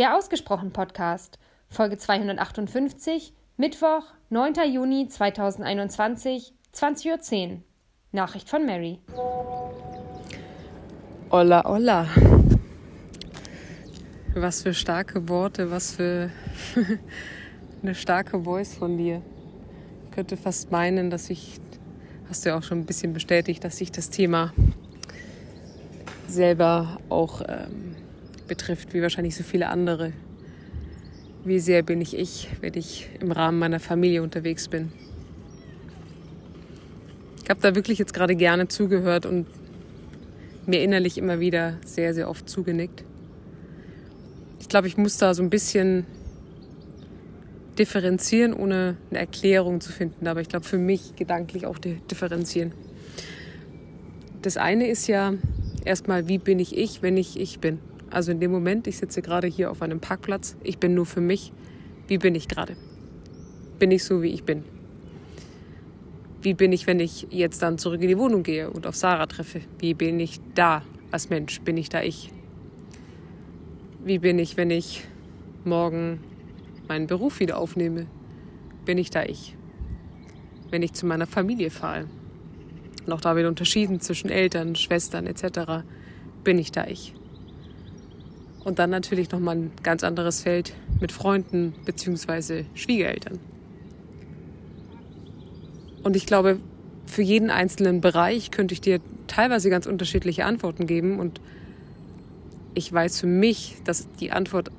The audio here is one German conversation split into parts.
Der Ausgesprochen Podcast, Folge 258, Mittwoch, 9. Juni 2021, 20.10 Uhr. Nachricht von Mary. Olla, olla. Was für starke Worte, was für eine starke Voice von dir. Ich könnte fast meinen, dass ich, hast du ja auch schon ein bisschen bestätigt, dass sich das Thema selber auch ähm, betrifft, wie wahrscheinlich so viele andere. Wie sehr bin ich ich, wenn ich im Rahmen meiner Familie unterwegs bin. Ich habe da wirklich jetzt gerade gerne zugehört und mir innerlich immer wieder sehr, sehr oft zugenickt. Ich glaube, ich muss da so ein bisschen differenzieren, ohne eine Erklärung zu finden. Aber ich glaube, für mich gedanklich auch differenzieren. Das eine ist ja erstmal, wie bin ich ich, wenn ich ich bin? Also in dem Moment, ich sitze gerade hier auf einem Parkplatz, ich bin nur für mich. Wie bin ich gerade? Bin ich so, wie ich bin? Wie bin ich, wenn ich jetzt dann zurück in die Wohnung gehe und auf Sarah treffe? Wie bin ich da als Mensch? Bin ich da ich? Wie bin ich, wenn ich morgen meinen Beruf wieder aufnehme? Bin ich da ich? Wenn ich zu meiner Familie fahre? Und auch da wird unterschieden zwischen Eltern, Schwestern etc. Bin ich da ich? Und dann natürlich nochmal ein ganz anderes Feld mit Freunden bzw. Schwiegereltern. Und ich glaube, für jeden einzelnen Bereich könnte ich dir teilweise ganz unterschiedliche Antworten geben. Und ich weiß für mich, dass die Antwort,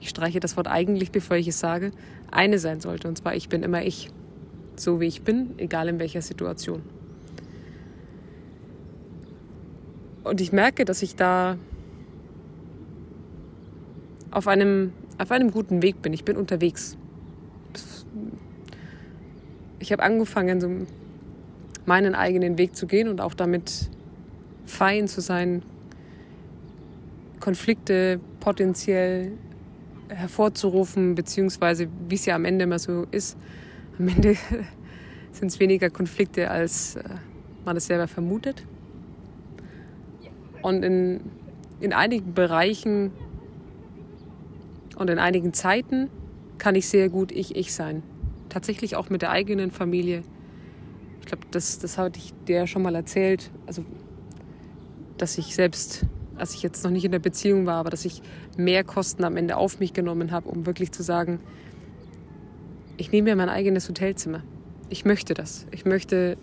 ich streiche das Wort eigentlich, bevor ich es sage, eine sein sollte. Und zwar, ich bin immer ich. So wie ich bin, egal in welcher Situation. Und ich merke, dass ich da auf einem, auf einem guten Weg bin. Ich bin unterwegs. Ich habe angefangen, so meinen eigenen Weg zu gehen und auch damit fein zu sein, Konflikte potenziell hervorzurufen, beziehungsweise wie es ja am Ende immer so ist, am Ende sind es weniger Konflikte, als äh, man es selber vermutet. Und in, in einigen Bereichen und in einigen Zeiten kann ich sehr gut ich, ich sein. Tatsächlich auch mit der eigenen Familie. Ich glaube, das, das hatte ich dir schon mal erzählt. Also, dass ich selbst, als ich jetzt noch nicht in der Beziehung war, aber dass ich mehr Kosten am Ende auf mich genommen habe, um wirklich zu sagen, ich nehme mir mein eigenes Hotelzimmer. Ich möchte das. Ich möchte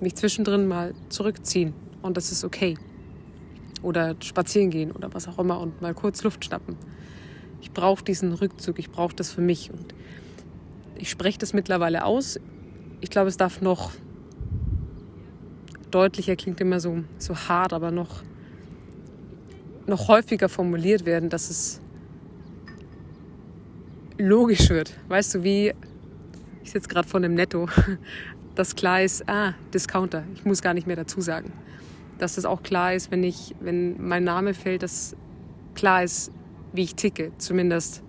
mich zwischendrin mal zurückziehen und das ist okay. Oder spazieren gehen oder was auch immer und mal kurz Luft schnappen. Ich brauche diesen Rückzug, ich brauche das für mich. Und ich spreche das mittlerweile aus. Ich glaube, es darf noch deutlicher, klingt immer so, so hart, aber noch, noch häufiger formuliert werden, dass es logisch wird. Weißt du, wie ich sitze gerade vor einem Netto, das klar ist, ah, Discounter, ich muss gar nicht mehr dazu sagen. Dass das auch klar ist, wenn ich, wenn mein Name fällt, dass klar ist, wie ich ticke, zumindest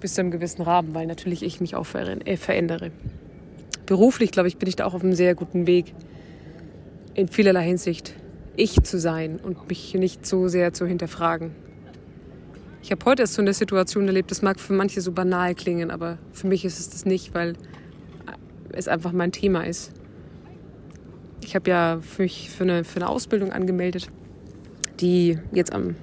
bis zu einem gewissen Rahmen, weil natürlich ich mich auch äh, verändere. Beruflich, glaube ich, bin ich da auch auf einem sehr guten Weg, in vielerlei Hinsicht ich zu sein und mich nicht so sehr zu hinterfragen. Ich habe heute erst so eine Situation erlebt, das mag für manche so banal klingen, aber für mich ist es das nicht, weil es einfach mein Thema ist. Ich habe ja für mich für eine, für eine Ausbildung angemeldet, die jetzt am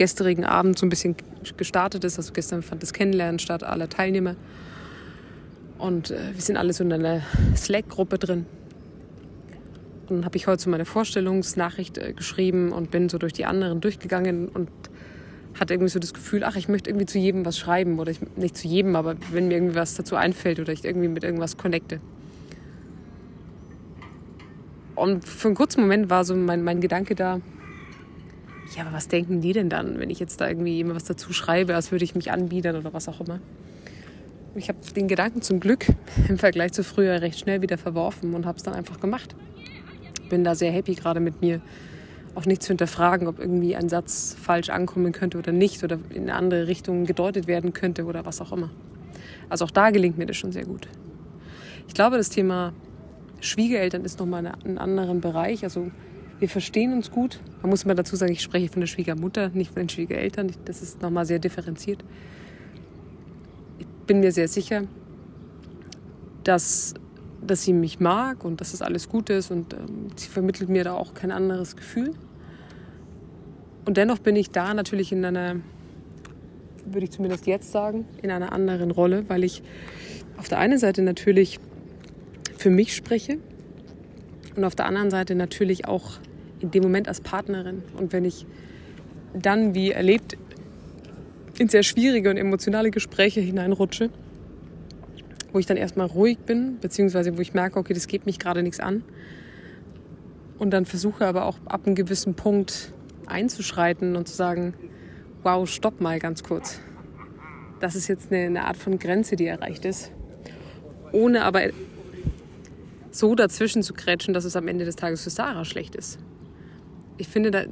gestrigen Abend so ein bisschen gestartet ist. Also gestern fand das Kennenlernen statt aller Teilnehmer. Und äh, wir sind alle so in einer Slack-Gruppe drin. Und dann habe ich heute so meine Vorstellungsnachricht äh, geschrieben und bin so durch die anderen durchgegangen und hatte irgendwie so das Gefühl, ach, ich möchte irgendwie zu jedem was schreiben. Oder ich, nicht zu jedem, aber wenn mir irgendwie was dazu einfällt oder ich irgendwie mit irgendwas connecte. Und für einen kurzen Moment war so mein, mein Gedanke da, ja, aber was denken die denn dann, wenn ich jetzt da irgendwie immer was dazu schreibe, als würde ich mich anbiedern oder was auch immer? Ich habe den Gedanken zum Glück im Vergleich zu früher recht schnell wieder verworfen und habe es dann einfach gemacht. Bin da sehr happy gerade mit mir, auch nicht zu hinterfragen, ob irgendwie ein Satz falsch ankommen könnte oder nicht oder in eine andere Richtung gedeutet werden könnte oder was auch immer. Also auch da gelingt mir das schon sehr gut. Ich glaube, das Thema Schwiegereltern ist nochmal ein anderer Bereich. Also Wir verstehen uns gut. Man muss mal dazu sagen, ich spreche von der Schwiegermutter, nicht von den Schwiegereltern. Das ist nochmal sehr differenziert. Ich bin mir sehr sicher, dass, dass sie mich mag und dass das alles gut ist und ähm, sie vermittelt mir da auch kein anderes Gefühl. Und dennoch bin ich da natürlich in einer, würde ich zumindest jetzt sagen, in einer anderen Rolle, weil ich auf der einen Seite natürlich für mich spreche und auf der anderen Seite natürlich auch in dem Moment als Partnerin. Und wenn ich dann, wie erlebt, in sehr schwierige und emotionale Gespräche hineinrutsche, wo ich dann erstmal ruhig bin, beziehungsweise wo ich merke, okay, das geht mich gerade nichts an. Und dann versuche aber auch ab einem gewissen Punkt einzuschreiten und zu sagen, wow, stopp mal ganz kurz. Das ist jetzt eine, Art von Grenze, die erreicht ist. Ohne aber so dazwischen zu kretschen, dass es am Ende des Tages für Sarah schlecht ist. Ich finde, da,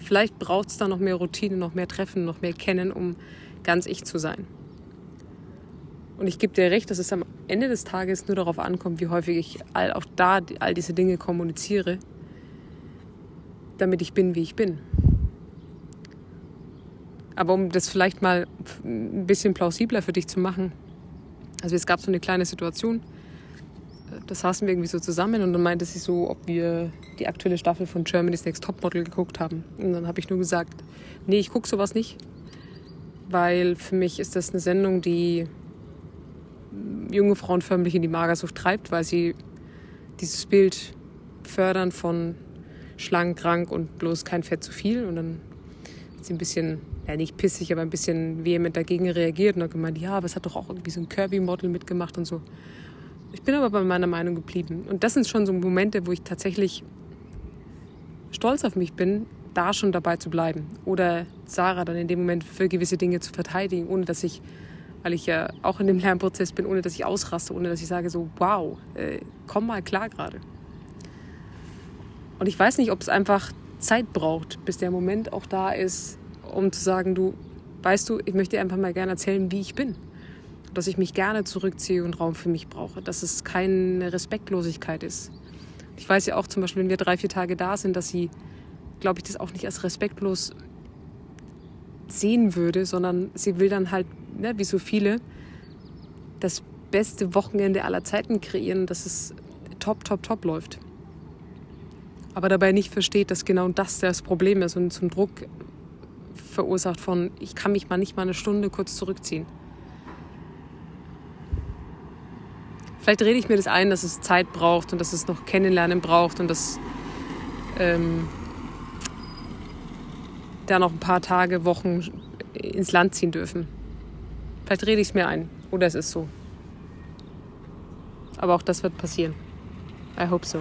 vielleicht braucht es da noch mehr Routine, noch mehr Treffen, noch mehr Kennen, um ganz ich zu sein. Und ich gebe dir recht, dass es am Ende des Tages nur darauf ankommt, wie häufig ich all, auch da all diese Dinge kommuniziere, damit ich bin, wie ich bin. Aber um das vielleicht mal ein bisschen plausibler für dich zu machen, also es gab so eine kleine Situation, da saßen wir irgendwie so zusammen und dann meinte sie so, ob wir die aktuelle Staffel von Germany's Next Topmodel geguckt haben. Und dann habe ich nur gesagt, nee, ich gucke sowas nicht, weil für mich ist das eine Sendung, die junge Frauen förmlich in die Magersucht treibt, weil sie dieses Bild fördern von schlank, krank und bloß kein Fett zu viel. Und dann hat sie ein bisschen, ja nicht pissig, aber ein bisschen vehement dagegen reagiert und hat gemeint, ja, aber es hat doch auch irgendwie so ein Kirby-Model mitgemacht und so. Ich bin aber bei meiner Meinung geblieben. Und das sind schon so Momente, wo ich tatsächlich stolz auf mich bin, da schon dabei zu bleiben. Oder Sarah dann in dem Moment für gewisse Dinge zu verteidigen, ohne dass ich, weil ich ja auch in dem Lernprozess bin, ohne dass ich ausraste, ohne dass ich sage so, wow, äh, komm mal klar gerade. Und ich weiß nicht, ob es einfach Zeit braucht, bis der Moment auch da ist, um zu sagen, du, weißt du, ich möchte dir einfach mal gerne erzählen, wie ich bin dass ich mich gerne zurückziehe und Raum für mich brauche, dass es keine Respektlosigkeit ist. Ich weiß ja auch zum Beispiel, wenn wir drei, vier Tage da sind, dass sie, glaube ich, das auch nicht als respektlos sehen würde, sondern sie will dann halt, ne, wie so viele, das beste Wochenende aller Zeiten kreieren, dass es top, top, top läuft. Aber dabei nicht versteht, dass genau das das Problem ist und zum Druck verursacht von, ich kann mich mal nicht mal eine Stunde kurz zurückziehen. Vielleicht rede ich mir das ein, dass es Zeit braucht und dass es noch Kennenlernen braucht und dass ähm, da noch ein paar Tage, Wochen ins Land ziehen dürfen. Vielleicht rede ich es mir ein oder es ist so. Aber auch das wird passieren. I hope so.